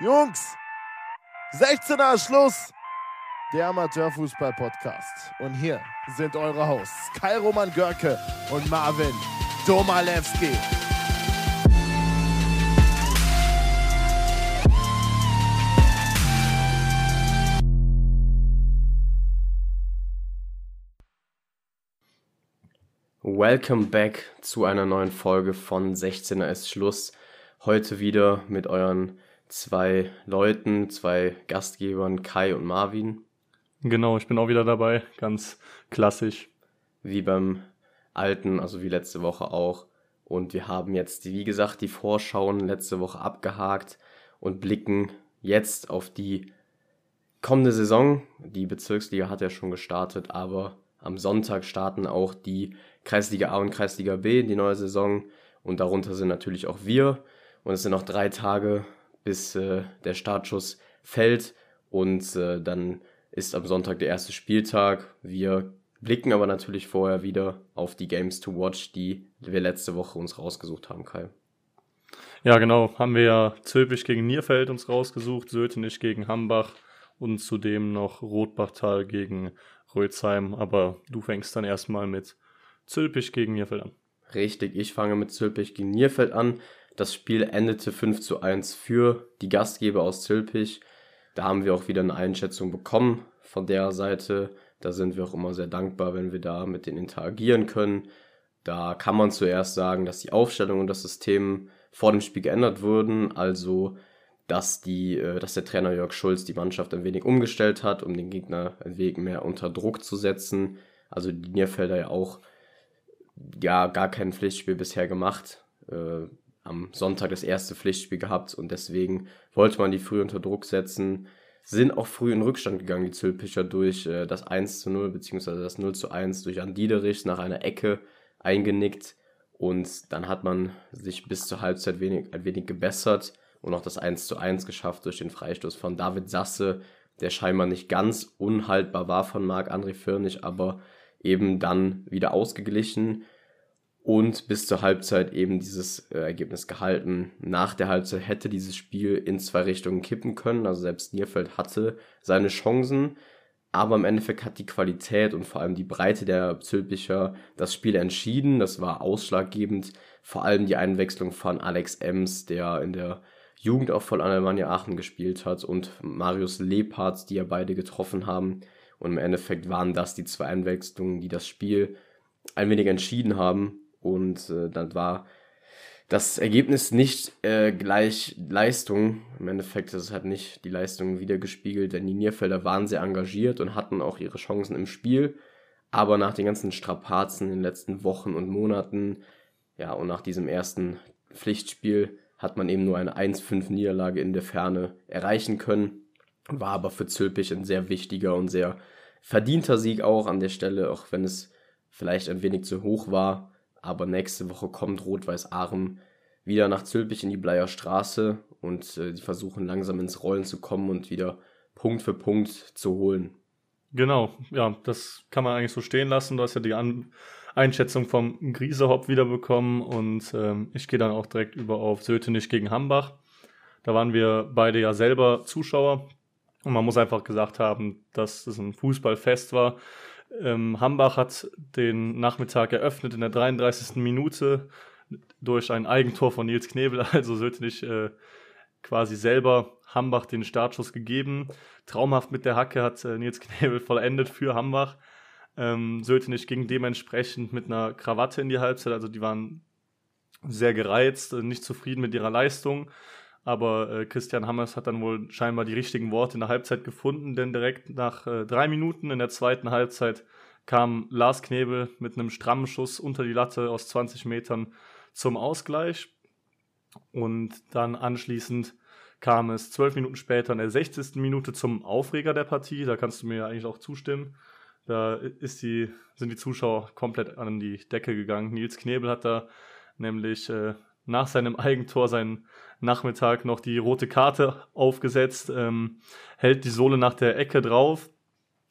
Jungs, 16er Schluss. Der Amateurfußball-Podcast. Und hier sind eure Hosts Kai Roman Görke und Marvin Domalewski. Welcome back zu einer neuen Folge von 16er ist Schluss. Heute wieder mit euren zwei Leuten, zwei Gastgebern, Kai und Marvin. Genau, ich bin auch wieder dabei, ganz klassisch. Wie beim alten, also wie letzte Woche auch. Und wir haben jetzt, wie gesagt, die Vorschauen letzte Woche abgehakt und blicken jetzt auf die kommende Saison. Die Bezirksliga hat ja schon gestartet, aber am Sonntag starten auch die Kreisliga A und Kreisliga B in die neue Saison. Und darunter sind natürlich auch wir. Und es sind noch drei Tage, bis äh, der Startschuss fällt. Und äh, dann ist am Sonntag der erste Spieltag. Wir blicken aber natürlich vorher wieder auf die Games to Watch, die wir letzte Woche uns rausgesucht haben, Kai. Ja, genau. Haben wir ja Zülpich gegen Nierfeld uns rausgesucht, Sötenich gegen Hambach und zudem noch Rotbachtal gegen Rötzheim. Aber du fängst dann erstmal mit Zülpich gegen Nierfeld an. Richtig, ich fange mit Zülpich gegen Nierfeld an. Das Spiel endete 5 zu 1 für die Gastgeber aus Zülpich. Da haben wir auch wieder eine Einschätzung bekommen von der Seite. Da sind wir auch immer sehr dankbar, wenn wir da mit denen interagieren können. Da kann man zuerst sagen, dass die Aufstellung und das System vor dem Spiel geändert wurden. Also, dass, die, äh, dass der Trainer Jörg Schulz die Mannschaft ein wenig umgestellt hat, um den Gegner ein wenig mehr unter Druck zu setzen. Also die Nierfelder ja auch ja gar kein Pflichtspiel bisher gemacht. Am Sonntag das erste Pflichtspiel gehabt und deswegen wollte man die früh unter Druck setzen. Sind auch früh in Rückstand gegangen, die Zülpicher, durch äh, das 1 zu 0 beziehungsweise das 0 zu 1 durch An Diederich nach einer Ecke eingenickt. Und dann hat man sich bis zur Halbzeit wenig, ein wenig gebessert und auch das 1 zu 1 geschafft durch den Freistoß von David Sasse, der scheinbar nicht ganz unhaltbar war von Marc-André Firnig, aber eben dann wieder ausgeglichen und bis zur Halbzeit eben dieses äh, Ergebnis gehalten. Nach der Halbzeit hätte dieses Spiel in zwei Richtungen kippen können. Also selbst Nierfeld hatte seine Chancen, aber im Endeffekt hat die Qualität und vor allem die Breite der Zülpicher das Spiel entschieden. Das war ausschlaggebend. Vor allem die Einwechslung von Alex Ems, der in der Jugend auch von Alemannia Aachen gespielt hat, und Marius Lebhardt, die ja beide getroffen haben. Und im Endeffekt waren das die zwei Einwechslungen, die das Spiel ein wenig entschieden haben. Und äh, dann war das Ergebnis nicht äh, gleich Leistung. Im Endeffekt ist es halt nicht die Leistung wiedergespiegelt, denn die Nierfelder waren sehr engagiert und hatten auch ihre Chancen im Spiel. Aber nach den ganzen Strapazen in den letzten Wochen und Monaten, ja, und nach diesem ersten Pflichtspiel hat man eben nur eine 1-5-Niederlage in der Ferne erreichen können. War aber für Zülpich ein sehr wichtiger und sehr verdienter Sieg auch an der Stelle, auch wenn es vielleicht ein wenig zu hoch war. Aber nächste Woche kommt Rot-Weiß Aaren wieder nach Zülpich in die Bleier Straße und äh, die versuchen langsam ins Rollen zu kommen und wieder Punkt für Punkt zu holen. Genau, ja, das kann man eigentlich so stehen lassen. Du hast ja die An Einschätzung vom Griesehopp wiederbekommen und ähm, ich gehe dann auch direkt über auf Sötenich gegen Hambach. Da waren wir beide ja selber Zuschauer und man muss einfach gesagt haben, dass es ein Fußballfest war. Ähm, Hambach hat den Nachmittag eröffnet in der 33. Minute durch ein Eigentor von Nils Knebel, also Sötenich äh, quasi selber Hambach den Startschuss gegeben. Traumhaft mit der Hacke hat äh, Nils Knebel vollendet für Hambach. Ähm, Sötenich ging dementsprechend mit einer Krawatte in die Halbzeit, also die waren sehr gereizt, äh, nicht zufrieden mit ihrer Leistung. Aber äh, Christian Hammers hat dann wohl scheinbar die richtigen Worte in der Halbzeit gefunden, denn direkt nach äh, drei Minuten in der zweiten Halbzeit kam Lars Knebel mit einem strammen Schuss unter die Latte aus 20 Metern zum Ausgleich. Und dann anschließend kam es zwölf Minuten später in der 60. Minute zum Aufreger der Partie. Da kannst du mir eigentlich auch zustimmen. Da ist die, sind die Zuschauer komplett an die Decke gegangen. Nils Knebel hat da nämlich äh, nach seinem Eigentor seinen Nachmittag noch die rote Karte aufgesetzt, ähm, hält die Sohle nach der Ecke drauf,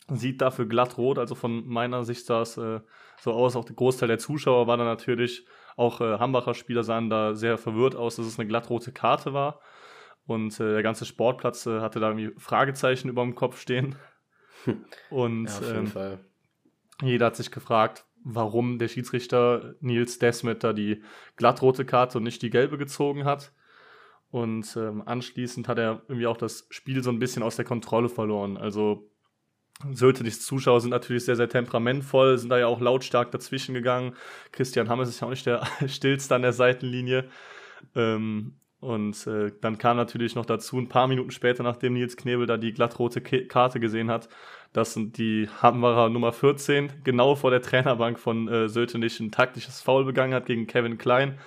sieht dafür glatt rot. Also von meiner Sicht sah es äh, so aus. Auch der Großteil der Zuschauer war da natürlich, auch äh, Hambacher Spieler sahen da sehr verwirrt aus, dass es eine glattrote Karte war. Und äh, der ganze Sportplatz äh, hatte da irgendwie Fragezeichen über dem Kopf stehen. Und Ja, auf jeden ähm, Fall. jeder hat sich gefragt, warum der Schiedsrichter Nils Desmet da die glattrote Karte und nicht die gelbe gezogen hat. Und ähm, anschließend hat er irgendwie auch das Spiel so ein bisschen aus der Kontrolle verloren. Also Söltenichs Zuschauer sind natürlich sehr, sehr temperamentvoll, sind da ja auch lautstark dazwischen gegangen. Christian Hammes ist ja auch nicht der stillste an der Seitenlinie. Ähm, und äh, dann kam natürlich noch dazu, ein paar Minuten später, nachdem Nils Knebel da die glattrote Karte gesehen hat, dass die Hammerer Nummer 14 genau vor der Trainerbank von äh, Söltenich ein taktisches Foul begangen hat gegen Kevin Klein.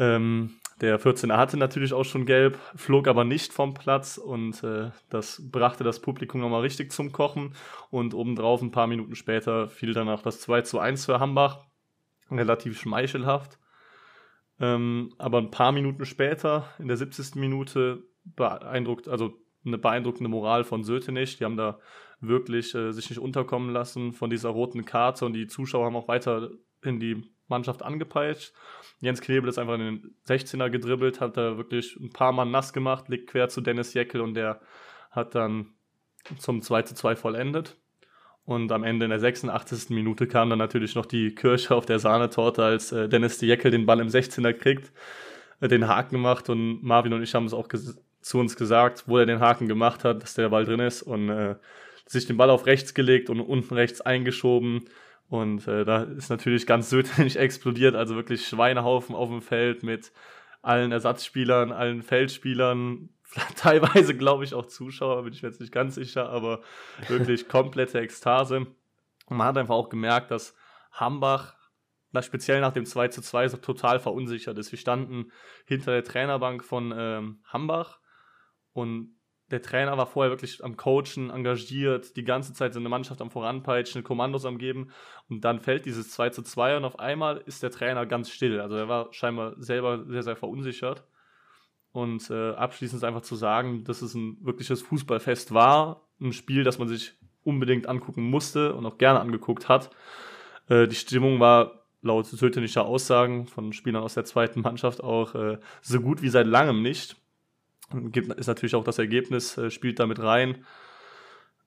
Ähm, der 14er hatte natürlich auch schon gelb, flog aber nicht vom Platz und äh, das brachte das Publikum nochmal richtig zum Kochen. Und obendrauf, ein paar Minuten später, fiel dann auch das 2 zu 1 für Hambach. Relativ schmeichelhaft. Ähm, aber ein paar Minuten später, in der 70. Minute, beeindruckt, also eine beeindruckende Moral von Sötenich. Die haben da wirklich äh, sich nicht unterkommen lassen von dieser roten Karte und die Zuschauer haben auch weiter in die Mannschaft angepeitscht. Jens Knebel ist einfach in den 16er gedribbelt, hat da wirklich ein paar Mann nass gemacht, liegt quer zu Dennis Jeckel und der hat dann zum 2 zu 2 vollendet. Und am Ende in der 86. Minute kam dann natürlich noch die Kirsche auf der Sahnetorte, als äh, Dennis Jeckel den Ball im 16er kriegt, äh, den Haken macht und Marvin und ich haben es auch zu uns gesagt, wo er den Haken gemacht hat, dass der Ball drin ist und äh, sich den Ball auf rechts gelegt und unten rechts eingeschoben. Und äh, da ist natürlich ganz Södlich explodiert, also wirklich Schweinehaufen auf dem Feld mit allen Ersatzspielern, allen Feldspielern, teilweise glaube ich auch Zuschauer, bin ich mir jetzt nicht ganz sicher, aber wirklich komplette Ekstase. Und man hat einfach auch gemerkt, dass Hambach, na, speziell nach dem 2 zu 2, so total verunsichert ist. Wir standen hinter der Trainerbank von ähm, Hambach und der Trainer war vorher wirklich am Coachen, engagiert, die ganze Zeit seine Mannschaft am Voranpeitschen, Kommandos am Geben. Und dann fällt dieses 2 zu 2 und auf einmal ist der Trainer ganz still. Also er war scheinbar selber sehr, sehr verunsichert. Und äh, abschließend einfach zu sagen, dass es ein wirkliches Fußballfest war. Ein Spiel, das man sich unbedingt angucken musste und auch gerne angeguckt hat. Äh, die Stimmung war laut sötenischer Aussagen von Spielern aus der zweiten Mannschaft auch äh, so gut wie seit langem nicht ist natürlich auch das Ergebnis, äh, spielt damit rein.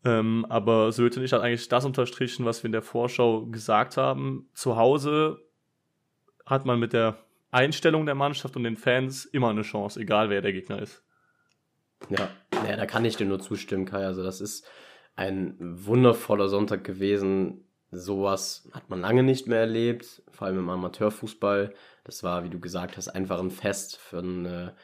Ähm, aber Sötenich hat eigentlich das unterstrichen, was wir in der Vorschau gesagt haben. Zu Hause hat man mit der Einstellung der Mannschaft und den Fans immer eine Chance, egal wer der Gegner ist. Ja, ja da kann ich dir nur zustimmen, Kai. Also das ist ein wundervoller Sonntag gewesen. Sowas hat man lange nicht mehr erlebt, vor allem im Amateurfußball. Das war, wie du gesagt hast, einfach ein Fest für eine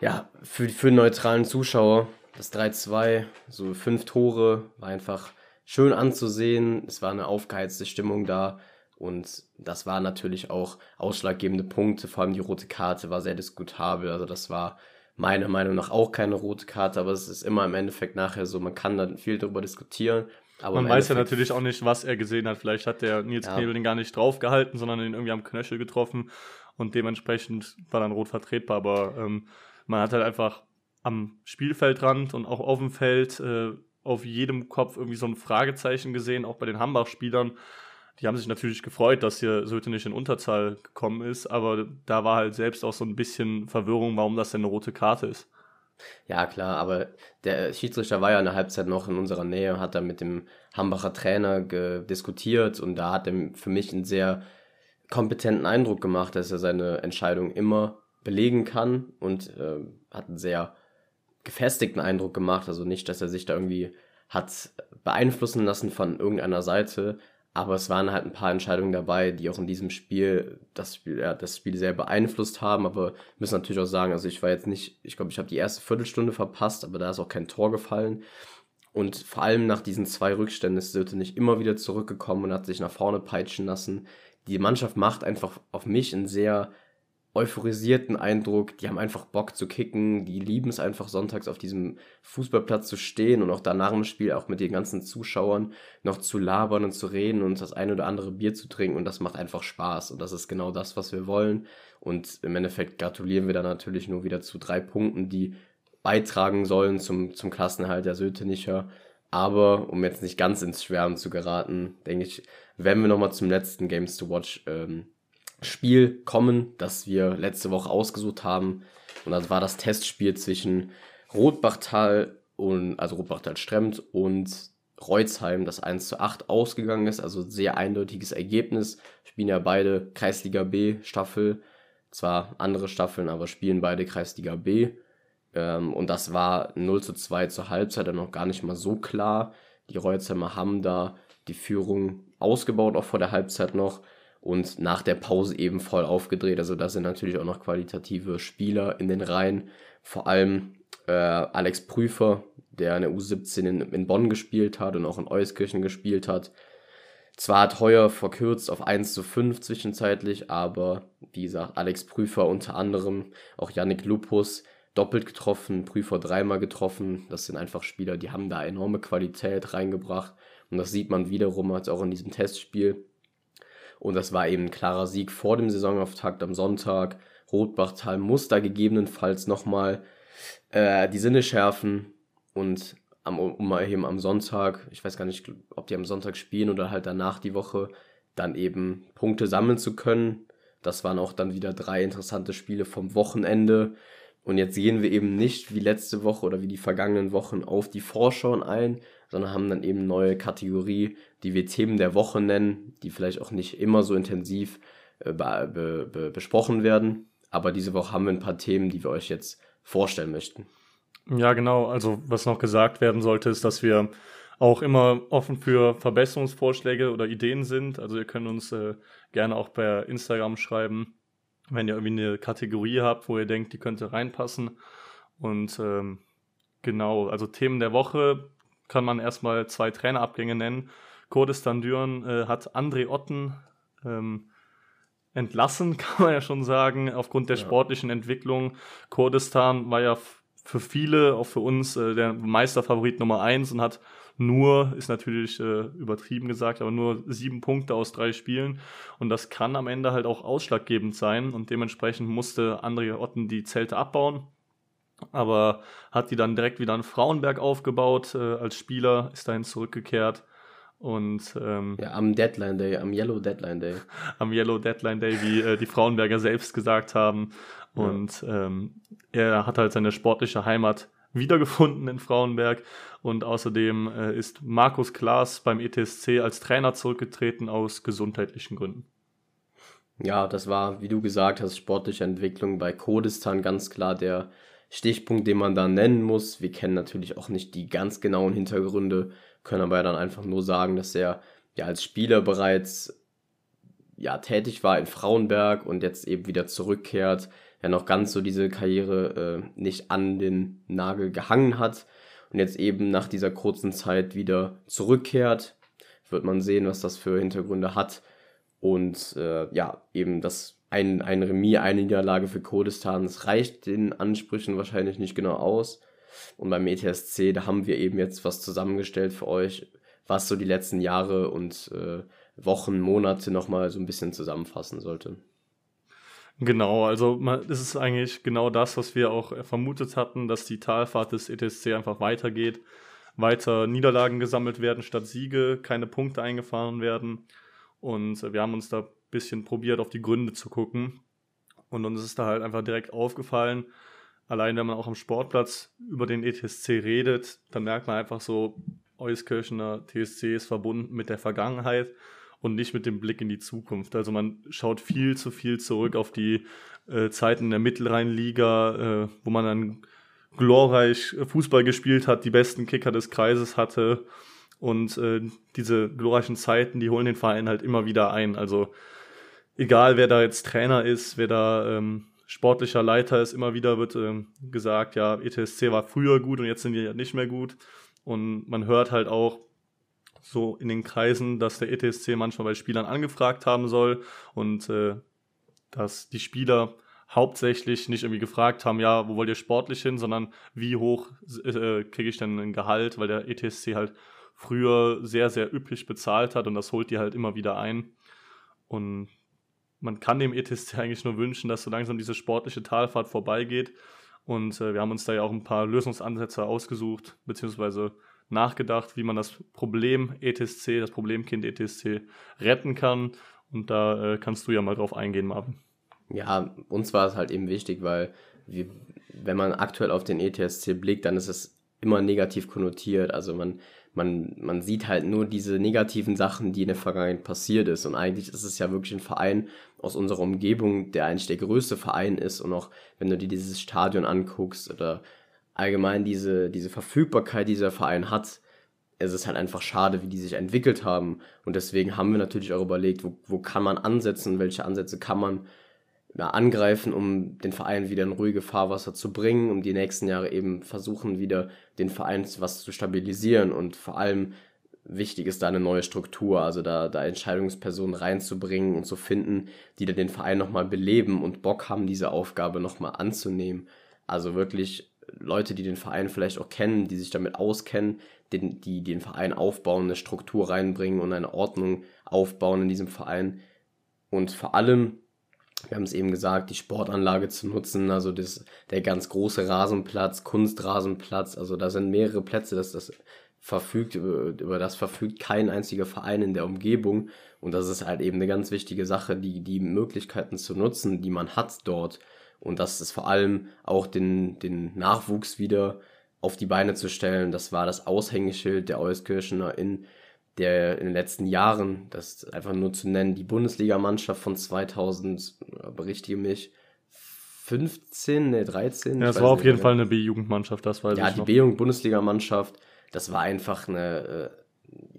ja, für, für einen neutralen Zuschauer, das 3-2, so fünf Tore, war einfach schön anzusehen. Es war eine aufgeheizte Stimmung da. Und das war natürlich auch ausschlaggebende Punkte. Vor allem die rote Karte war sehr diskutabel. Also das war meiner Meinung nach auch keine rote Karte, aber es ist immer im Endeffekt nachher so, man kann da viel darüber diskutieren. Aber man weiß ja natürlich auch nicht, was er gesehen hat. Vielleicht hat der Nils ja. Knebel den gar nicht draufgehalten, sondern ihn irgendwie am Knöchel getroffen und dementsprechend war dann rot vertretbar. Aber ähm, man hat halt einfach am Spielfeldrand und auch auf dem Feld äh, auf jedem Kopf irgendwie so ein Fragezeichen gesehen, auch bei den Hambach-Spielern. Die haben sich natürlich gefreut, dass hier Söte nicht in Unterzahl gekommen ist, aber da war halt selbst auch so ein bisschen Verwirrung, warum das denn eine rote Karte ist. Ja, klar, aber der Schiedsrichter war ja in der Halbzeit noch in unserer Nähe, hat da mit dem Hambacher Trainer diskutiert und da hat er für mich einen sehr kompetenten Eindruck gemacht, dass er seine Entscheidung immer belegen kann und äh, hat einen sehr gefestigten Eindruck gemacht. Also nicht, dass er sich da irgendwie hat beeinflussen lassen von irgendeiner Seite, aber es waren halt ein paar Entscheidungen dabei, die auch in diesem Spiel das Spiel, ja, das Spiel sehr beeinflusst haben. Aber müssen natürlich auch sagen, also ich war jetzt nicht, ich glaube, ich habe die erste Viertelstunde verpasst, aber da ist auch kein Tor gefallen. Und vor allem nach diesen zwei Rückständen ist Söte nicht immer wieder zurückgekommen und hat sich nach vorne peitschen lassen. Die Mannschaft macht einfach auf mich einen sehr euphorisierten Eindruck. Die haben einfach Bock zu kicken. Die lieben es einfach sonntags auf diesem Fußballplatz zu stehen und auch danach im Spiel auch mit den ganzen Zuschauern noch zu labern und zu reden und das ein oder andere Bier zu trinken. Und das macht einfach Spaß. Und das ist genau das, was wir wollen. Und im Endeffekt gratulieren wir dann natürlich nur wieder zu drei Punkten, die beitragen sollen zum, zum Klassenerhalt der Sötenicher. Aber um jetzt nicht ganz ins Schwärmen zu geraten, denke ich, werden wir nochmal zum letzten Games to Watch ähm, Spiel kommen, das wir letzte Woche ausgesucht haben. Und das war das Testspiel zwischen Rotbachtal und, also Rotbachtal-Stremt und Reutzheim, das 1 zu 8 ausgegangen ist. Also sehr eindeutiges Ergebnis. Spielen ja beide Kreisliga B Staffel. Zwar andere Staffeln, aber spielen beide Kreisliga B. Ähm, und das war 0 zu 2 zur Halbzeit dann noch gar nicht mal so klar. Die Reutzheimer haben da die Führung ausgebaut, auch vor der Halbzeit noch. Und nach der Pause eben voll aufgedreht. Also da sind natürlich auch noch qualitative Spieler in den Reihen. Vor allem äh, Alex Prüfer, der in der U17 in, in Bonn gespielt hat und auch in Euskirchen gespielt hat. Zwar hat Heuer verkürzt auf 1 zu 5 zwischenzeitlich, aber wie gesagt, Alex Prüfer unter anderem, auch Yannick Lupus doppelt getroffen, Prüfer dreimal getroffen. Das sind einfach Spieler, die haben da enorme Qualität reingebracht. Und das sieht man wiederum als auch in diesem Testspiel. Und das war eben ein klarer Sieg vor dem Saisonauftakt am Sonntag. Rotbachtal muss da gegebenenfalls nochmal äh, die Sinne schärfen und am, um eben am Sonntag, ich weiß gar nicht, ob die am Sonntag spielen oder halt danach die Woche, dann eben Punkte sammeln zu können. Das waren auch dann wieder drei interessante Spiele vom Wochenende. Und jetzt gehen wir eben nicht wie letzte Woche oder wie die vergangenen Wochen auf die Vorschauen ein, sondern haben dann eben neue Kategorie, die wir Themen der Woche nennen, die vielleicht auch nicht immer so intensiv äh, be be besprochen werden. Aber diese Woche haben wir ein paar Themen, die wir euch jetzt vorstellen möchten. Ja, genau. Also was noch gesagt werden sollte, ist, dass wir auch immer offen für Verbesserungsvorschläge oder Ideen sind. Also ihr könnt uns äh, gerne auch per Instagram schreiben, wenn ihr irgendwie eine Kategorie habt, wo ihr denkt, die könnte reinpassen. Und ähm, genau, also Themen der Woche kann man erstmal zwei Trainerabgänge nennen. Kurdistan Düren äh, hat André Otten ähm, entlassen, kann man ja schon sagen, aufgrund der ja. sportlichen Entwicklung. Kurdistan war ja für viele, auch für uns, äh, der Meisterfavorit Nummer eins und hat nur, ist natürlich äh, übertrieben gesagt, aber nur sieben Punkte aus drei Spielen. Und das kann am Ende halt auch ausschlaggebend sein. Und dementsprechend musste André Otten die Zelte abbauen. Aber hat die dann direkt wieder in Frauenberg aufgebaut äh, als Spieler, ist dahin zurückgekehrt. Und ähm, ja, am Deadline Day, am Yellow Deadline Day. Am Yellow Deadline Day, wie äh, die Frauenberger selbst gesagt haben. Und ähm, er hat halt seine sportliche Heimat wiedergefunden in Frauenberg. Und außerdem äh, ist Markus Klaas beim ETSC als Trainer zurückgetreten aus gesundheitlichen Gründen. Ja, das war, wie du gesagt hast, sportliche Entwicklung bei Kurdistan ganz klar der Stichpunkt, den man da nennen muss. Wir kennen natürlich auch nicht die ganz genauen Hintergründe, können aber ja dann einfach nur sagen, dass er ja als Spieler bereits ja tätig war in Frauenberg und jetzt eben wieder zurückkehrt ja noch ganz so diese Karriere äh, nicht an den Nagel gehangen hat und jetzt eben nach dieser kurzen Zeit wieder zurückkehrt. Wird man sehen, was das für Hintergründe hat. Und äh, ja, eben das ein, ein Remis, eine Niederlage für Kurdistan, das reicht den Ansprüchen wahrscheinlich nicht genau aus. Und beim ETSC, da haben wir eben jetzt was zusammengestellt für euch, was so die letzten Jahre und äh, Wochen, Monate nochmal so ein bisschen zusammenfassen sollte. Genau, also es ist eigentlich genau das, was wir auch vermutet hatten, dass die Talfahrt des ETSC einfach weitergeht, weiter Niederlagen gesammelt werden statt Siege, keine Punkte eingefahren werden. Und wir haben uns da bisschen probiert, auf die Gründe zu gucken. Und uns ist da halt einfach direkt aufgefallen, allein wenn man auch am Sportplatz über den ETSC redet, dann merkt man einfach so, Euskirchener TSC ist verbunden mit der Vergangenheit und nicht mit dem Blick in die Zukunft. Also man schaut viel zu viel zurück auf die äh, Zeiten der Mittelrheinliga, äh, wo man dann glorreich Fußball gespielt hat, die besten Kicker des Kreises hatte. Und äh, diese glorreichen Zeiten, die holen den Verein halt immer wieder ein. Also egal, wer da jetzt Trainer ist, wer da ähm, sportlicher Leiter ist, immer wieder wird ähm, gesagt, ja, ETSC war früher gut und jetzt sind die ja nicht mehr gut. Und man hört halt auch, so in den Kreisen, dass der ETSC manchmal bei Spielern angefragt haben soll und äh, dass die Spieler hauptsächlich nicht irgendwie gefragt haben, ja, wo wollt ihr sportlich hin, sondern wie hoch äh, kriege ich denn ein Gehalt, weil der ETSC halt früher sehr, sehr üppig bezahlt hat und das holt die halt immer wieder ein. Und man kann dem ETSC eigentlich nur wünschen, dass so langsam diese sportliche Talfahrt vorbeigeht. Und äh, wir haben uns da ja auch ein paar Lösungsansätze ausgesucht, beziehungsweise nachgedacht, wie man das Problem ETSC, das Problemkind ETSC retten kann. Und da äh, kannst du ja mal drauf eingehen, Marvin. Ja, uns war es halt eben wichtig, weil wir wenn man aktuell auf den ETSC blickt, dann ist es immer negativ konnotiert. Also man, man, man sieht halt nur diese negativen Sachen, die in der Vergangenheit passiert ist. Und eigentlich ist es ja wirklich ein Verein aus unserer Umgebung, der eigentlich der größte Verein ist. Und auch wenn du dir dieses Stadion anguckst oder allgemein diese, diese Verfügbarkeit, die dieser Verein hat, es ist halt einfach schade, wie die sich entwickelt haben. Und deswegen haben wir natürlich auch überlegt, wo, wo kann man ansetzen, welche Ansätze kann man ja, angreifen, um den Verein wieder in ruhige Fahrwasser zu bringen, um die nächsten Jahre eben versuchen, wieder den Verein was zu stabilisieren und vor allem wichtig ist da eine neue Struktur, also da, da Entscheidungspersonen reinzubringen und zu finden, die da den Verein nochmal beleben und Bock haben, diese Aufgabe nochmal anzunehmen. Also wirklich Leute, die den Verein vielleicht auch kennen, die sich damit auskennen, den, die den Verein aufbauen, eine Struktur reinbringen und eine Ordnung aufbauen in diesem Verein. Und vor allem wir haben es eben gesagt, die Sportanlage zu nutzen, also das, der ganz große Rasenplatz, Kunstrasenplatz, also da sind mehrere Plätze, dass das verfügt, über das verfügt kein einziger Verein in der Umgebung. Und das ist halt eben eine ganz wichtige Sache, die, die Möglichkeiten zu nutzen, die man hat dort. Und das ist vor allem auch den, den Nachwuchs wieder auf die Beine zu stellen. Das war das Aushängeschild der Euskirchener in der in den letzten Jahren, das ist einfach nur zu nennen, die Bundesligamannschaft von 2000, berichtige mich, 15, ne, 13. Ja, es war auf jeden Fall eine B-Jugendmannschaft, das weiß ja, ich Ja, die B-Jugend-Bundesligamannschaft, das war einfach eine, äh,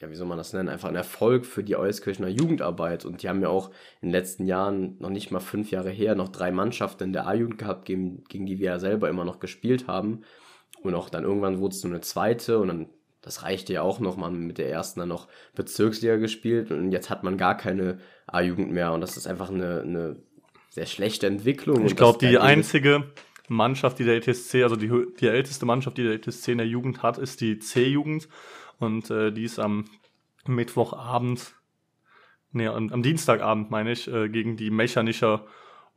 ja, wie soll man das nennen, einfach ein Erfolg für die Euskirchener Jugendarbeit. Und die haben ja auch in den letzten Jahren, noch nicht mal fünf Jahre her, noch drei Mannschaften in der A-Jugend gehabt, gegen, gegen die wir ja selber immer noch gespielt haben. Und auch dann irgendwann wurde es nur eine zweite und dann das reichte ja auch noch, man mit der ersten dann noch Bezirksliga gespielt und jetzt hat man gar keine A-Jugend mehr und das ist einfach eine, eine sehr schlechte Entwicklung. Ich glaube, die einzige Mannschaft, die der ETSC, also die, die älteste Mannschaft, die der ETSC in der Jugend hat, ist die C-Jugend und äh, die ist am Mittwochabend, nee, am, am Dienstagabend meine ich, äh, gegen die Mechanischer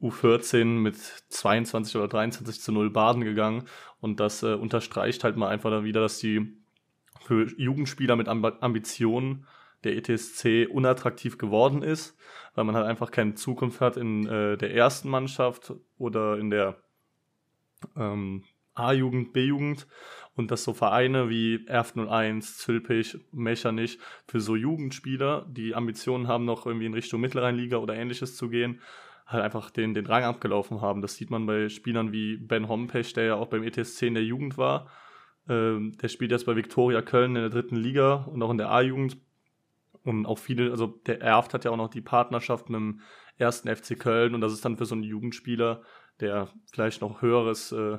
U14 mit 22 oder 23 zu 0 Baden gegangen und das äh, unterstreicht halt mal einfach da wieder, dass die für Jugendspieler mit Ambitionen der ETSC unattraktiv geworden ist, weil man halt einfach keine Zukunft hat in äh, der ersten Mannschaft oder in der ähm, A-Jugend, B-Jugend und dass so Vereine wie Erft 01, Zülpich, Mechernich für so Jugendspieler, die Ambitionen haben, noch irgendwie in Richtung Mittelrheinliga oder ähnliches zu gehen, halt einfach den, den Rang abgelaufen haben. Das sieht man bei Spielern wie Ben Hompech, der ja auch beim ETSC in der Jugend war ähm, der spielt jetzt bei Viktoria Köln in der dritten Liga und auch in der A-Jugend. Und auch viele, also der Erft hat ja auch noch die Partnerschaft mit dem ersten FC Köln und das ist dann für so einen Jugendspieler, der vielleicht noch höheres äh,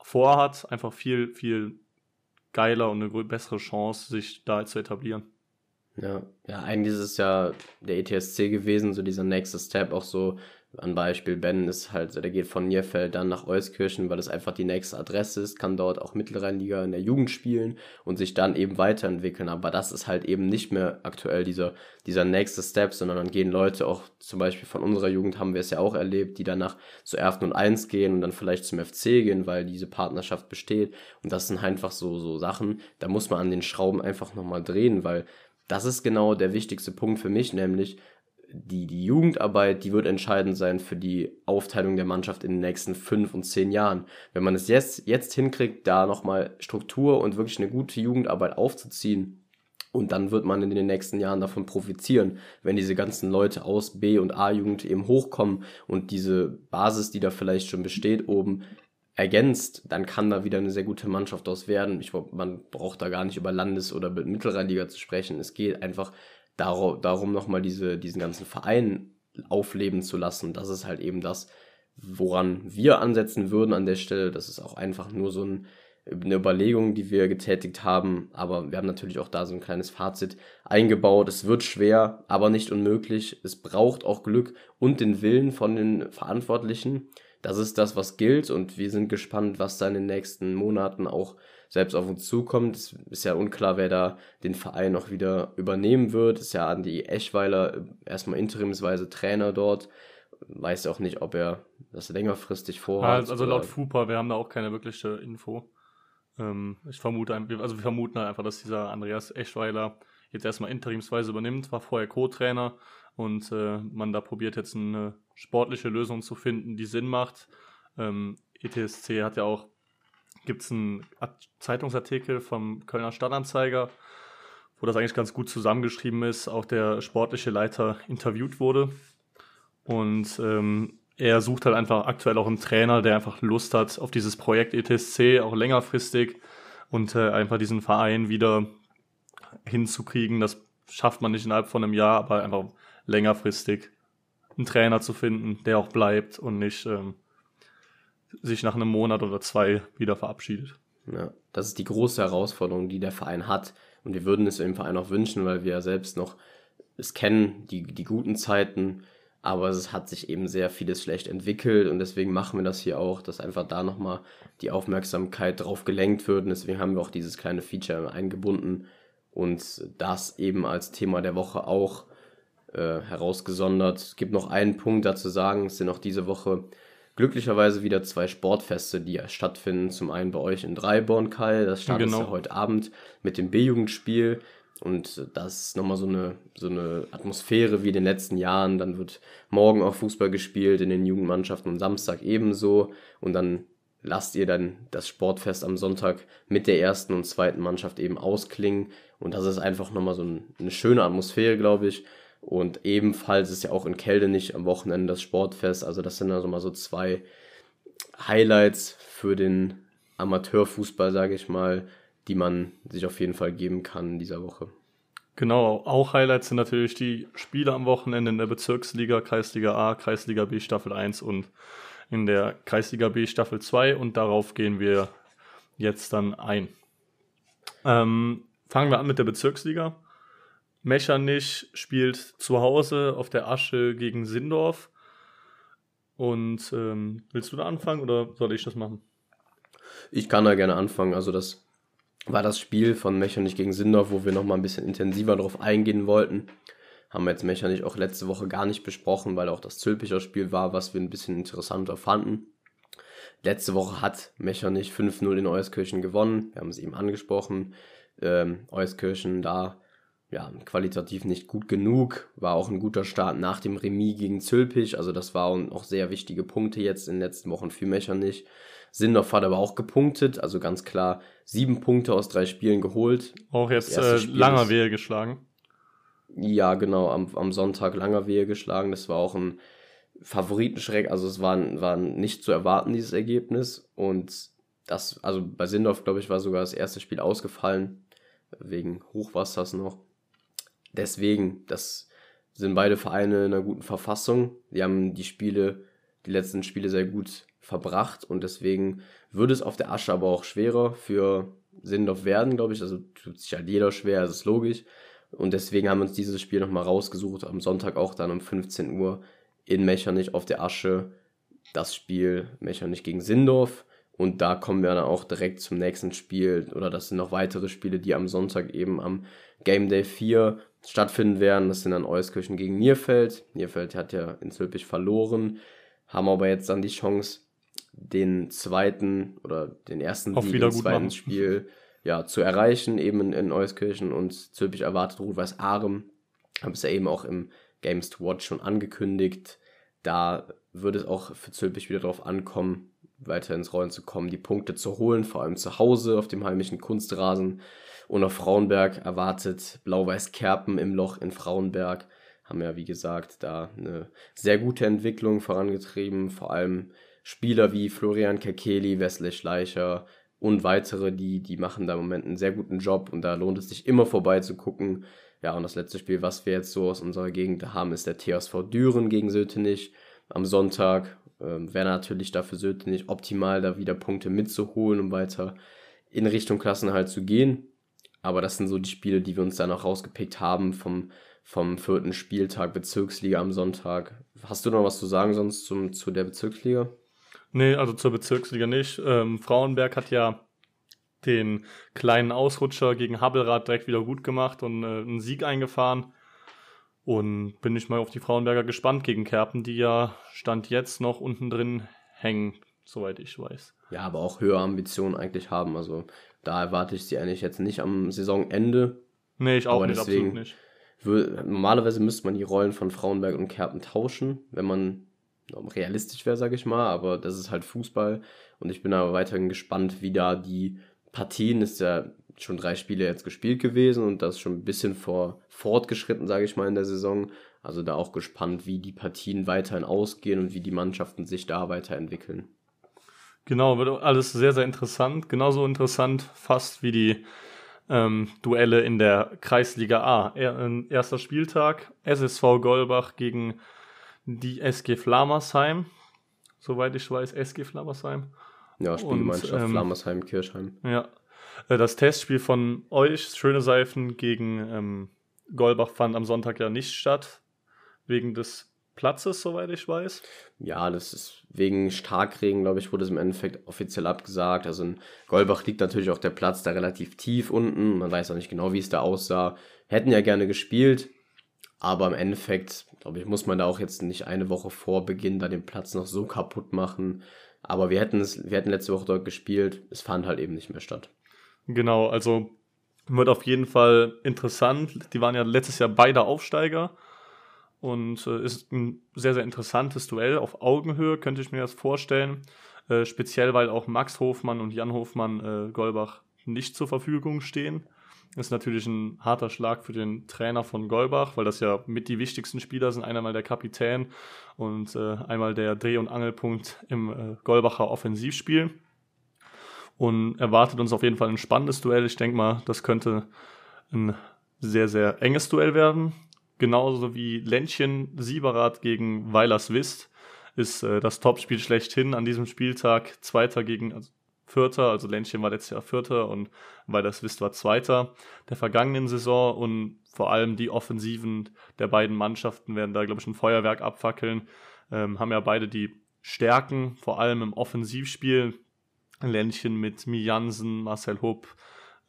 vorhat, einfach viel, viel geiler und eine bessere Chance, sich da zu etablieren. Ja, ja, eigentlich ist es ja der ETSC gewesen, so dieser nächste Step, auch so ein Beispiel, Ben ist halt, der geht von Nierfeld dann nach Euskirchen, weil es einfach die nächste Adresse ist, kann dort auch Mittelrheinliga in der Jugend spielen und sich dann eben weiterentwickeln. Aber das ist halt eben nicht mehr aktuell dieser, dieser nächste Step, sondern dann gehen Leute auch, zum Beispiel von unserer Jugend haben wir es ja auch erlebt, die danach zu Erften und Eins gehen und dann vielleicht zum FC gehen, weil diese Partnerschaft besteht. Und das sind einfach so, so Sachen, da muss man an den Schrauben einfach nochmal drehen, weil das ist genau der wichtigste Punkt für mich, nämlich die, die Jugendarbeit, die wird entscheidend sein für die Aufteilung der Mannschaft in den nächsten fünf und zehn Jahren. Wenn man es jetzt, jetzt hinkriegt, da nochmal Struktur und wirklich eine gute Jugendarbeit aufzuziehen, und dann wird man in den nächsten Jahren davon profitieren, wenn diese ganzen Leute aus B- und A-Jugend eben hochkommen und diese Basis, die da vielleicht schon besteht, oben ergänzt, dann kann da wieder eine sehr gute Mannschaft aus werden. Ich, man braucht da gar nicht über Landes- oder Mittelrheinliga zu sprechen. Es geht einfach darum, darum nochmal diese, diesen ganzen Verein aufleben zu lassen. Das ist halt eben das, woran wir ansetzen würden an der Stelle. Das ist auch einfach nur so ein, eine Überlegung, die wir getätigt haben. Aber wir haben natürlich auch da so ein kleines Fazit eingebaut. Es wird schwer, aber nicht unmöglich. Es braucht auch Glück und den Willen von den Verantwortlichen. Das ist das, was gilt. Und wir sind gespannt, was da in den nächsten Monaten auch selbst auf uns zukommt. Es ist ja unklar, wer da den Verein noch wieder übernehmen wird. Es ist ja Andi Eschweiler erstmal interimsweise Trainer dort. Weiß auch nicht, ob er das längerfristig vorhat. Also, also laut FUPA, wir haben da auch keine wirkliche Info. Ähm, ich vermute, also wir vermuten einfach, dass dieser Andreas Eschweiler jetzt erstmal interimsweise übernimmt, war vorher Co-Trainer und äh, man da probiert jetzt eine sportliche Lösung zu finden, die Sinn macht. Ähm, ETSC hat ja auch, gibt es einen Zeitungsartikel vom Kölner Stadtanzeiger, wo das eigentlich ganz gut zusammengeschrieben ist, auch der sportliche Leiter interviewt wurde. Und ähm, er sucht halt einfach aktuell auch einen Trainer, der einfach Lust hat auf dieses Projekt ETSC, auch längerfristig und äh, einfach diesen Verein wieder hinzukriegen. Das schafft man nicht innerhalb von einem Jahr, aber einfach längerfristig einen Trainer zu finden, der auch bleibt und nicht ähm, sich nach einem Monat oder zwei wieder verabschiedet. Ja, das ist die große Herausforderung, die der Verein hat. Und wir würden es im Verein auch wünschen, weil wir ja selbst noch es kennen, die, die guten Zeiten, aber es hat sich eben sehr vieles schlecht entwickelt und deswegen machen wir das hier auch, dass einfach da nochmal die Aufmerksamkeit drauf gelenkt wird und deswegen haben wir auch dieses kleine Feature eingebunden und das eben als Thema der Woche auch äh, herausgesondert. Es gibt noch einen Punkt dazu sagen, es sind auch diese Woche glücklicherweise wieder zwei Sportfeste, die stattfinden. Zum einen bei euch in Dreiborn, Kai, das startet genau. ja heute Abend mit dem B-Jugendspiel. Und das ist nochmal so eine, so eine Atmosphäre wie in den letzten Jahren. Dann wird morgen auch Fußball gespielt in den Jugendmannschaften und Samstag ebenso. Und dann lasst ihr dann das Sportfest am Sonntag mit der ersten und zweiten Mannschaft eben ausklingen. Und das ist einfach nochmal so eine schöne Atmosphäre, glaube ich. Und ebenfalls ist ja auch in Keldenich am Wochenende das Sportfest. Also das sind also mal so zwei Highlights für den Amateurfußball, sage ich mal, die man sich auf jeden Fall geben kann in dieser Woche. Genau, auch Highlights sind natürlich die Spiele am Wochenende in der Bezirksliga, Kreisliga A, Kreisliga B Staffel 1 und in der Kreisliga B Staffel 2 und darauf gehen wir jetzt dann ein. Ähm, fangen wir an mit der Bezirksliga. Mechernich spielt zu Hause auf der Asche gegen Sindorf. Und ähm, willst du da anfangen oder soll ich das machen? Ich kann da gerne anfangen. Also das war das Spiel von Mechernich gegen Sindorf, wo wir nochmal ein bisschen intensiver darauf eingehen wollten. Haben wir jetzt Mechernich auch letzte Woche gar nicht besprochen, weil auch das Zülpicher Spiel war, was wir ein bisschen interessanter fanden. Letzte Woche hat Mechernich 5-0 in Euskirchen gewonnen. Wir haben es eben angesprochen. Ähm, Euskirchen da ja, qualitativ nicht gut genug. War auch ein guter Start nach dem Remis gegen Zülpich. Also das waren auch sehr wichtige Punkte jetzt in den letzten Wochen für Mechernich. Sindorf hat aber auch gepunktet, also ganz klar sieben Punkte aus drei Spielen geholt. Auch jetzt äh, langer Wehe geschlagen. Ja, genau, am, am Sonntag langer Wehe geschlagen. Das war auch ein Favoritenschreck, also es war, war nicht zu erwarten, dieses Ergebnis. Und das, also bei Sindorf, glaube ich, war sogar das erste Spiel ausgefallen, wegen Hochwassers noch. Deswegen, das sind beide Vereine in einer guten Verfassung. Die haben die Spiele, die letzten Spiele sehr gut verbracht und deswegen würde es auf der Asche aber auch schwerer für Sindorf werden, glaube ich. Also tut sich halt jeder schwer, das ist logisch. Und deswegen haben wir uns dieses Spiel nochmal rausgesucht, am Sonntag auch dann um 15 Uhr in Mechernich auf der Asche. Das Spiel Mechernich gegen Sindorf. Und da kommen wir dann auch direkt zum nächsten Spiel. Oder das sind noch weitere Spiele, die am Sonntag eben am Game Day 4 stattfinden werden. Das sind dann Euskirchen gegen Nierfeld. Nierfeld hat ja in Zülpich verloren, haben aber jetzt dann die Chance, den zweiten oder den ersten Sieg im zweiten machen. Spiel ja, zu erreichen, eben in, in Euskirchen und Zülpich erwartet Rot-Weiß Arem. Haben es ja eben auch im Games to Watch schon angekündigt. Da würde es auch für Zülpich wieder darauf ankommen, weiter ins Rollen zu kommen, die Punkte zu holen, vor allem zu Hause auf dem heimischen Kunstrasen. Und auf Frauenberg erwartet Blau-Weiß Kerpen im Loch in Frauenberg. Haben ja, wie gesagt, da eine sehr gute Entwicklung vorangetrieben. Vor allem Spieler wie Florian Kekeli, Wesley Schleicher und weitere, die, die machen da im Moment einen sehr guten Job. Und da lohnt es sich immer vorbei zu gucken. Ja, und das letzte Spiel, was wir jetzt so aus unserer Gegend haben, ist der TSV Düren gegen Sötenich am Sonntag. Ähm, Wäre natürlich dafür Sötenich optimal, da wieder Punkte mitzuholen, um weiter in Richtung Klassenhalt zu gehen. Aber das sind so die Spiele, die wir uns dann auch rausgepickt haben vom, vom vierten Spieltag Bezirksliga am Sonntag. Hast du noch was zu sagen sonst zum, zu der Bezirksliga? Nee, also zur Bezirksliga nicht. Ähm, Frauenberg hat ja den kleinen Ausrutscher gegen Habbelrad direkt wieder gut gemacht und äh, einen Sieg eingefahren. Und bin ich mal auf die Frauenberger gespannt gegen Kerpen, die ja Stand jetzt noch unten drin hängen, soweit ich weiß. Ja, aber auch höhere Ambitionen eigentlich haben. Also da erwarte ich sie eigentlich jetzt nicht am Saisonende. Nee, ich auch nicht, absolut nicht. normalerweise müsste man die Rollen von Frauenberg und Kerpen tauschen, wenn man realistisch wäre, sage ich mal, aber das ist halt Fußball und ich bin aber weiterhin gespannt, wie da die Partien, ist ja schon drei Spiele jetzt gespielt gewesen und das schon ein bisschen vor, fortgeschritten, sage ich mal, in der Saison. Also da auch gespannt, wie die Partien weiterhin ausgehen und wie die Mannschaften sich da weiterentwickeln. Genau, wird alles sehr, sehr interessant. Genauso interessant fast wie die ähm, Duelle in der Kreisliga A. Er, erster Spieltag, SSV Golbach gegen die SG Flamersheim. Soweit ich weiß, SG Flamersheim. Ja, Spielgemeinschaft ähm, Flamersheim-Kirchheim. Ja. Äh, das Testspiel von euch, Schöne Seifen gegen ähm, Golbach, fand am Sonntag ja nicht statt. Wegen des Platzes, soweit ich weiß. Ja, das ist wegen Starkregen, glaube ich, wurde es im Endeffekt offiziell abgesagt. Also in Golbach liegt natürlich auch der Platz da relativ tief unten. Man weiß auch nicht genau, wie es da aussah. Hätten ja gerne gespielt, aber im Endeffekt, glaube ich, muss man da auch jetzt nicht eine Woche vor Beginn da den Platz noch so kaputt machen. Aber wir hätten es, wir hätten letzte Woche dort gespielt. Es fand halt eben nicht mehr statt. Genau, also wird auf jeden Fall interessant. Die waren ja letztes Jahr beide Aufsteiger und äh, ist ein sehr, sehr interessantes Duell auf Augenhöhe, könnte ich mir das vorstellen. Äh, speziell, weil auch Max Hofmann und Jan Hofmann äh, Golbach nicht zur Verfügung stehen. Ist natürlich ein harter Schlag für den Trainer von Golbach, weil das ja mit die wichtigsten Spieler sind. Einmal der Kapitän und äh, einmal der Dreh- und Angelpunkt im äh, Golbacher Offensivspiel. Und erwartet uns auf jeden Fall ein spannendes Duell. Ich denke mal, das könnte ein sehr, sehr enges Duell werden genauso wie Ländchen Sieberath gegen Weilers Wist ist äh, das Topspiel schlechthin an diesem Spieltag. Zweiter gegen also Vierter, also Ländchen war letztes Jahr Vierter und Weilers Wist war Zweiter der vergangenen Saison und vor allem die Offensiven der beiden Mannschaften werden da, glaube ich, ein Feuerwerk abfackeln. Ähm, haben ja beide die Stärken, vor allem im Offensivspiel. Ländchen mit Mijansen, Marcel Hupp,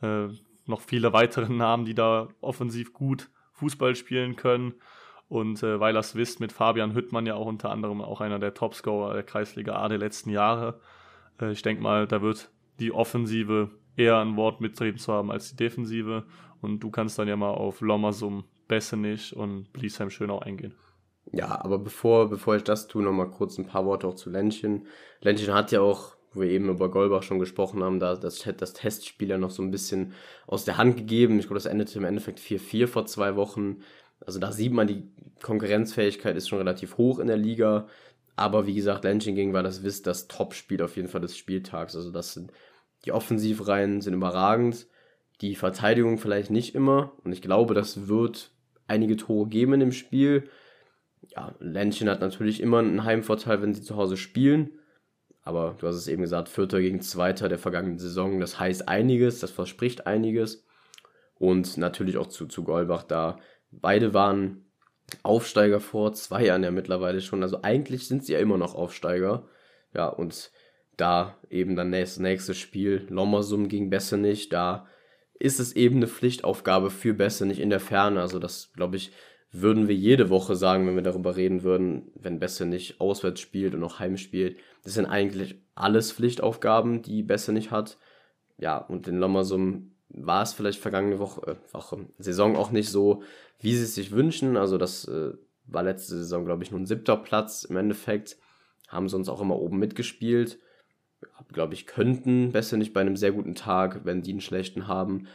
äh, noch viele weitere Namen, die da offensiv gut Fußball spielen können. Und äh, weil das wisst, mit Fabian Hüttmann ja auch unter anderem auch einer der Topscorer der Kreisliga A der letzten Jahre. Äh, ich denke mal, da wird die Offensive eher ein Wort mitreden zu haben als die Defensive. Und du kannst dann ja mal auf Lommersum, Bessenich und Bliesheim Schönau eingehen. Ja, aber bevor, bevor ich das tue, nochmal kurz ein paar Worte auch zu Ländchen. Ländchen hat ja auch wo wir eben über Golbach schon gesprochen haben, da das, das Testspiel ja noch so ein bisschen aus der Hand gegeben. Ich glaube, das endete im Endeffekt 4-4 vor zwei Wochen. Also da sieht man, die Konkurrenzfähigkeit ist schon relativ hoch in der Liga. Aber wie gesagt, Lenching war das Wiss das Topspiel auf jeden Fall des Spieltags. Also das sind, die Offensivreihen sind überragend. Die Verteidigung vielleicht nicht immer. Und ich glaube, das wird einige Tore geben in dem Spiel. Ja, Ländchen hat natürlich immer einen Heimvorteil, wenn sie zu Hause spielen. Aber du hast es eben gesagt, Vierter gegen Zweiter der vergangenen Saison, das heißt einiges, das verspricht einiges. Und natürlich auch zu, zu Golbach da. Beide waren Aufsteiger vor zwei Jahren ja mittlerweile schon. Also eigentlich sind sie ja immer noch Aufsteiger. Ja, und da eben dann das nächste Spiel, Lommersum gegen Bessenich, da ist es eben eine Pflichtaufgabe für Bessenich in der Ferne. Also das, glaube ich, würden wir jede Woche sagen, wenn wir darüber reden würden, wenn Besse nicht auswärts spielt und auch heim spielt. Das sind eigentlich alles Pflichtaufgaben, die Besse nicht hat. Ja, und in Lommersum war es vielleicht vergangene Woche, äh, Woche, Saison auch nicht so, wie sie es sich wünschen. Also das äh, war letzte Saison, glaube ich, nur ein siebter Platz im Endeffekt. Haben sie uns auch immer oben mitgespielt. Glaube ich, könnten Besse nicht bei einem sehr guten Tag, wenn die einen schlechten haben,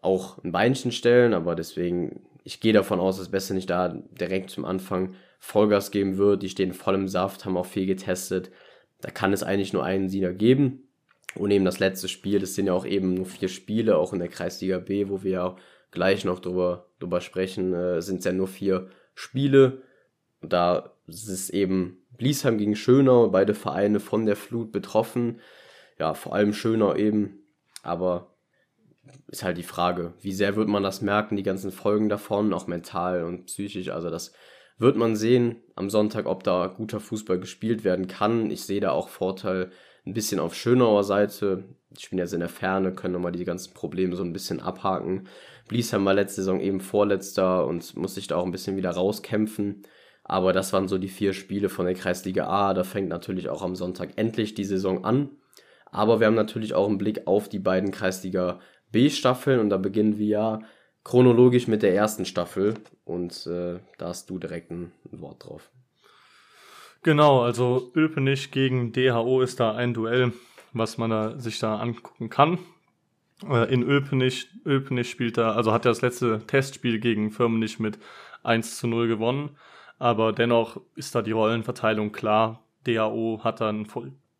auch ein Beinchen stellen, aber deswegen ich gehe davon aus, dass Beste nicht da direkt zum Anfang Vollgas geben wird. Die stehen voll im Saft, haben auch viel getestet. Da kann es eigentlich nur einen Sieger geben. Und eben das letzte Spiel, das sind ja auch eben nur vier Spiele, auch in der Kreisliga B, wo wir ja gleich noch drüber, drüber sprechen, äh, sind es ja nur vier Spiele. Und da ist es eben Bliesheim gegen Schönau, beide Vereine von der Flut betroffen. Ja, vor allem Schönau eben. Aber ist halt die Frage, wie sehr wird man das merken, die ganzen Folgen davon, auch mental und psychisch. Also das wird man sehen am Sonntag, ob da guter Fußball gespielt werden kann. Ich sehe da auch Vorteil ein bisschen auf Schönauer Seite. Ich bin jetzt in der Ferne, können nochmal die ganzen Probleme so ein bisschen abhaken. Bliesheim war letzte Saison eben Vorletzter und muss sich da auch ein bisschen wieder rauskämpfen. Aber das waren so die vier Spiele von der Kreisliga A. Da fängt natürlich auch am Sonntag endlich die Saison an. Aber wir haben natürlich auch einen Blick auf die beiden Kreisliga B-Staffeln und da beginnen wir ja chronologisch mit der ersten Staffel und äh, da hast du direkt ein, Wort drauf. Genau, also Öpenich gegen DHO ist da ein Duell, was man da, sich da angucken kann. Äh, in Öpenich, Öpenich spielt da, also hat er das letzte Testspiel gegen Firmenich mit 1 zu 0 gewonnen. Aber dennoch ist da die Rollenverteilung klar. DAO hat da einen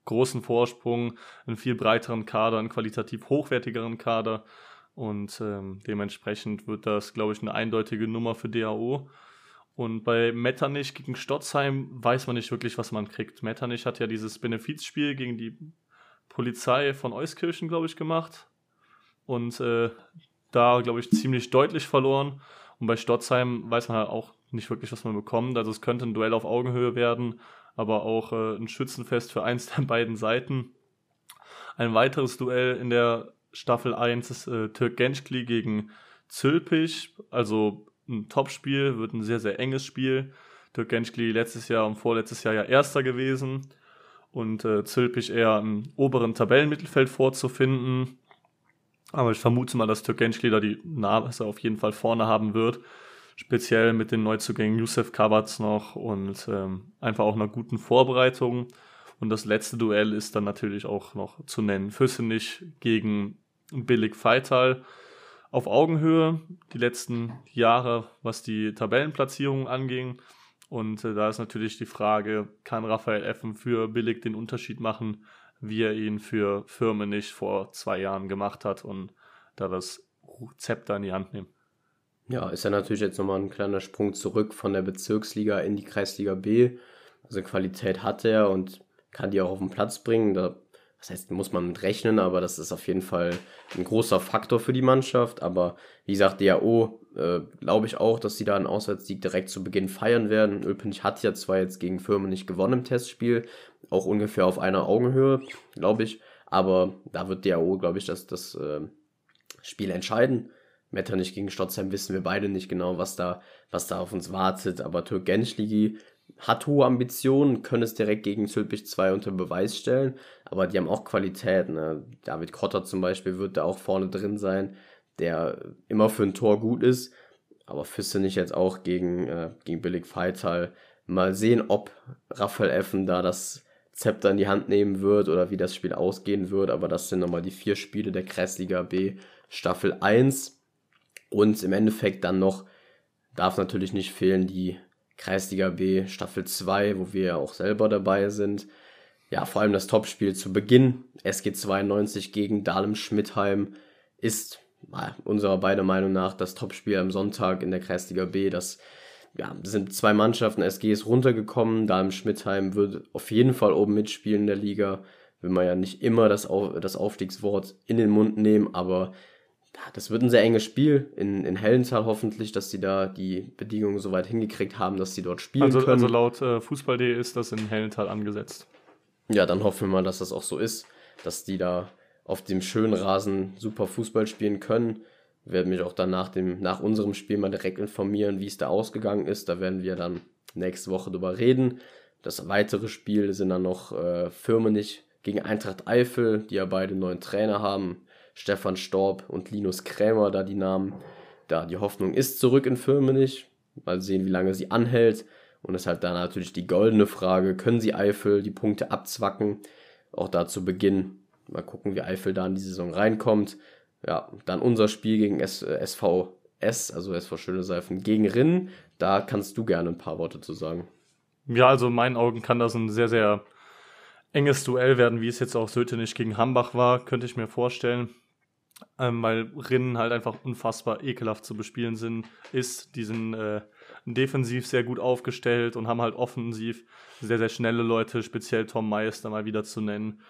großen Vorsprung, einen viel breiteren Kader, einen qualitativ hochwertigeren Kader. Und ähm, dementsprechend wird das, glaube ich, eine eindeutige Nummer für DAO. Und bei Metternich gegen Stotzheim weiß man nicht wirklich, was man kriegt. Metternich hat ja dieses Benefizspiel gegen die Polizei von Euskirchen, glaube ich, gemacht. Und äh, da, glaube ich, ziemlich deutlich verloren. Und bei Stotzheim weiß man halt auch nicht wirklich, was man bekommt. Also es könnte ein Duell auf Augenhöhe werden, aber auch äh, ein Schützenfest für eins der beiden Seiten. Ein weiteres Duell in der Staffel 1 ist äh, Türk Gençkli gegen Zülpich. Also ein Topspiel, wird ein sehr, sehr enges Spiel. Türk Gençkli letztes Jahr und vorletztes Jahr ja Erster gewesen und äh, Zülpich eher im oberen Tabellenmittelfeld vorzufinden. Aber ich vermute mal, dass Türk Gençkli da die Nase auf jeden Fall vorne haben wird speziell mit den Neuzugängen Yusuf Kabatz noch und ähm, einfach auch einer guten Vorbereitung. Und das letzte Duell ist dann natürlich auch noch zu nennen. Füssenich gegen Billig Feital auf Augenhöhe die letzten Jahre, was die Tabellenplatzierung anging. Und äh, da ist natürlich die Frage, kann Raphael Effen für Billig den Unterschied machen, wie er ihn für Firmenich vor zwei Jahren gemacht hat und da das Zepter in die Hand nehmen. Ja, ist ja natürlich jetzt nochmal ein kleiner Sprung zurück von der Bezirksliga in die Kreisliga B. Also Qualität hat er und kann die auch auf den Platz bringen. Da, das heißt, muss man mit rechnen, aber das ist auf jeden Fall ein großer Faktor für die Mannschaft. Aber wie gesagt, DAO äh, glaube ich auch, dass sie da einen Auswärtssieg direkt zu Beginn feiern werden. Öpenich hat ja zwar jetzt gegen Firmen nicht gewonnen im Testspiel, auch ungefähr auf einer Augenhöhe, glaube ich. Aber da wird DAO, glaube ich, das, das äh, Spiel entscheiden. Metternich gegen Stotzheim wissen wir beide nicht genau, was da, was da auf uns wartet. Aber Türk Genschligi hat hohe Ambitionen, können es direkt gegen Zülpich 2 unter Beweis stellen, aber die haben auch Qualität. Ne? David Krotter zum Beispiel wird da auch vorne drin sein, der immer für ein Tor gut ist, aber Füsse nicht jetzt auch gegen, äh, gegen Billig Feital. Mal sehen, ob Raphael Effen da das Zepter in die Hand nehmen wird oder wie das Spiel ausgehen wird, aber das sind nochmal die vier Spiele der Kreisliga B Staffel 1. Und im Endeffekt dann noch darf natürlich nicht fehlen die Kreisliga B Staffel 2, wo wir ja auch selber dabei sind. Ja, vor allem das Topspiel zu Beginn, SG 92 gegen Dahlem Schmidheim, ist unserer beider Meinung nach das Topspiel am Sonntag in der Kreisliga B. Das ja, sind zwei Mannschaften, SG ist runtergekommen, Dahlem Schmidheim wird auf jeden Fall oben mitspielen in der Liga. Will man ja nicht immer das, das Aufstiegswort in den Mund nehmen, aber das wird ein sehr enges Spiel in, in Hellenthal hoffentlich, dass sie da die Bedingungen so weit hingekriegt haben, dass sie dort spielen also, können. Also laut äh, Fußball.de ist das in Hellenthal angesetzt. Ja, dann hoffen wir mal, dass das auch so ist, dass die da auf dem schönen Rasen super Fußball spielen können. Ich werde mich auch dann nach, dem, nach unserem Spiel mal direkt informieren, wie es da ausgegangen ist. Da werden wir dann nächste Woche drüber reden. Das weitere Spiel sind dann noch äh, Firmenich gegen Eintracht Eifel, die ja beide neuen Trainer haben. Stefan Storb und Linus Krämer da die Namen. Da die Hoffnung ist zurück in Firmenich. Mal sehen, wie lange sie anhält. Und halt da natürlich die goldene Frage, können sie Eifel die Punkte abzwacken? Auch da zu Beginn. Mal gucken, wie Eifel da in die Saison reinkommt. Ja, dann unser Spiel gegen SVS, also SV Schöne Seifen, gegen Rinnen. Da kannst du gerne ein paar Worte zu sagen. Ja, also in meinen Augen kann das ein sehr, sehr enges Duell werden, wie es jetzt auch Sötenich gegen Hambach war, könnte ich mir vorstellen ähm, weil Rinnen halt einfach unfassbar ekelhaft zu bespielen sind, ist. Die sind äh, defensiv sehr gut aufgestellt und haben halt offensiv sehr, sehr schnelle Leute, speziell Tom Meister mal wieder zu nennen.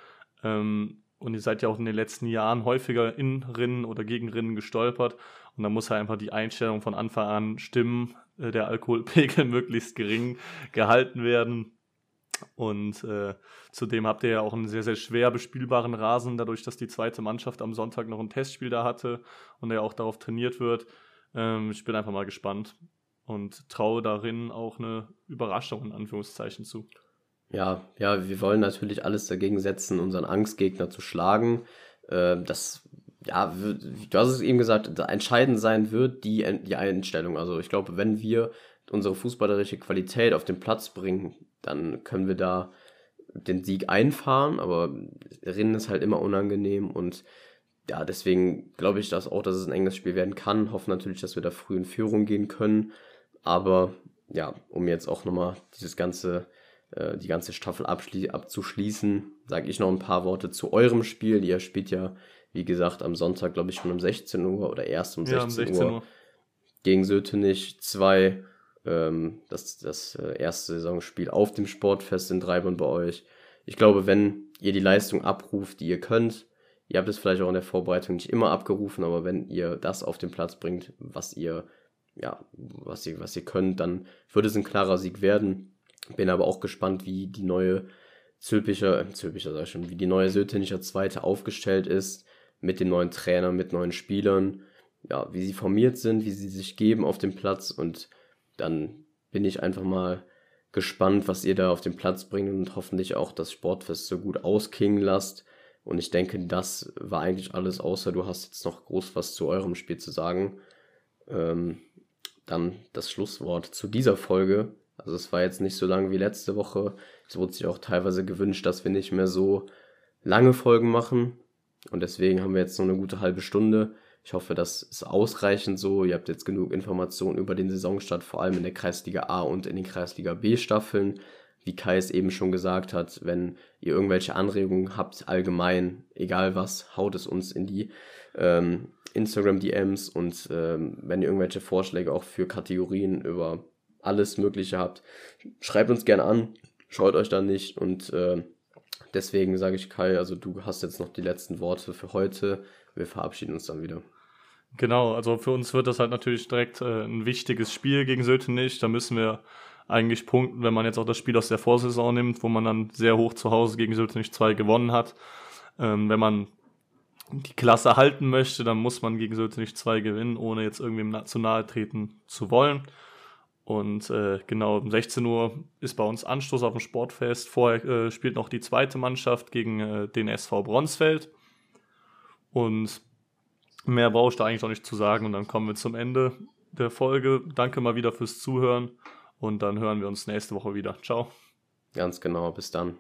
Ähm, und ihr seid ja auch in den letzten Jahren häufiger in Rinnen oder gegen Rinnen gestolpert. Und da muss halt einfach die Einstellung von Anfang an stimmen, äh, der Alkoholpegel möglichst gering gehalten werden. Und äh, zudem habt ihr ja auch einen sehr, sehr schwer bespielbaren Rasen, dadurch, dass die zweite Mannschaft am Sonntag noch ein Testspiel da hatte und er auch darauf trainiert wird. Ähm, ich bin einfach mal gespannt und traue darin auch eine Überraschung in Anführungszeichen zu. Ja, ja, wir wollen natürlich alles dagegen setzen, unseren Angstgegner zu schlagen. Äh, das, ja, du hast es eben gesagt, entscheidend sein wird die, die Einstellung. Also ich glaube, wenn wir unsere fußballerische Qualität auf den Platz bringen, dann können wir da den Sieg einfahren, aber Rennen ist halt immer unangenehm und ja, deswegen glaube ich dass auch, dass es ein enges Spiel werden kann. Hoffen natürlich, dass wir da früh in Führung gehen können. Aber ja, um jetzt auch nochmal dieses ganze, äh, die ganze Staffel abzuschließen, sage ich noch ein paar Worte zu eurem Spiel. Ihr spielt ja, wie gesagt, am Sonntag, glaube ich, schon um 16 Uhr oder erst um 16, ja, um 16 Uhr, Uhr gegen Sötenich 2. Ähm, das das äh, erste Saisonspiel auf dem Sportfest in Dreibern bei euch. Ich glaube, wenn ihr die Leistung abruft, die ihr könnt, Ihr habt es vielleicht auch in der Vorbereitung nicht immer abgerufen, aber wenn ihr das auf den Platz bringt, was ihr, ja, was ihr, was ihr könnt, dann wird es ein klarer Sieg werden. Bin aber auch gespannt, wie die neue Zülpicher, äh, Zülpicher sag ich schon, wie die neue Sötenischer Zweite aufgestellt ist, mit den neuen Trainern, mit neuen Spielern, ja, wie sie formiert sind, wie sie sich geben auf dem Platz und dann bin ich einfach mal gespannt, was ihr da auf den Platz bringt und hoffentlich auch das Sportfest so gut ausklingen lasst und ich denke, das war eigentlich alles, außer du hast jetzt noch groß was zu eurem Spiel zu sagen. Ähm, dann das Schlusswort zu dieser Folge. Also es war jetzt nicht so lang wie letzte Woche. Es wurde sich auch teilweise gewünscht, dass wir nicht mehr so lange Folgen machen. Und deswegen haben wir jetzt noch eine gute halbe Stunde. Ich hoffe, das ist ausreichend so. Ihr habt jetzt genug Informationen über den Saisonstart, vor allem in der Kreisliga A und in den Kreisliga B Staffeln wie Kai es eben schon gesagt hat, wenn ihr irgendwelche Anregungen habt, allgemein, egal was, haut es uns in die ähm, Instagram-DMs und ähm, wenn ihr irgendwelche Vorschläge auch für Kategorien über alles Mögliche habt, schreibt uns gerne an, schaut euch da nicht und äh, deswegen sage ich Kai, also du hast jetzt noch die letzten Worte für heute. Wir verabschieden uns dann wieder. Genau, also für uns wird das halt natürlich direkt äh, ein wichtiges Spiel gegen Sötenich. Da müssen wir eigentlich punkten, wenn man jetzt auch das Spiel aus der Vorsaison nimmt, wo man dann sehr hoch zu Hause gegen Sülzenich 2 gewonnen hat. Ähm, wenn man die Klasse halten möchte, dann muss man gegen Sülzenich 2 gewinnen, ohne jetzt irgendwie zu nahe treten zu wollen. Und äh, genau, um 16 Uhr ist bei uns Anstoß auf dem Sportfest. Vorher äh, spielt noch die zweite Mannschaft gegen äh, den SV Bronsfeld. Und mehr brauche ich da eigentlich noch nicht zu sagen. Und dann kommen wir zum Ende der Folge. Danke mal wieder fürs Zuhören und dann hören wir uns nächste Woche wieder. Ciao. Ganz genau, bis dann.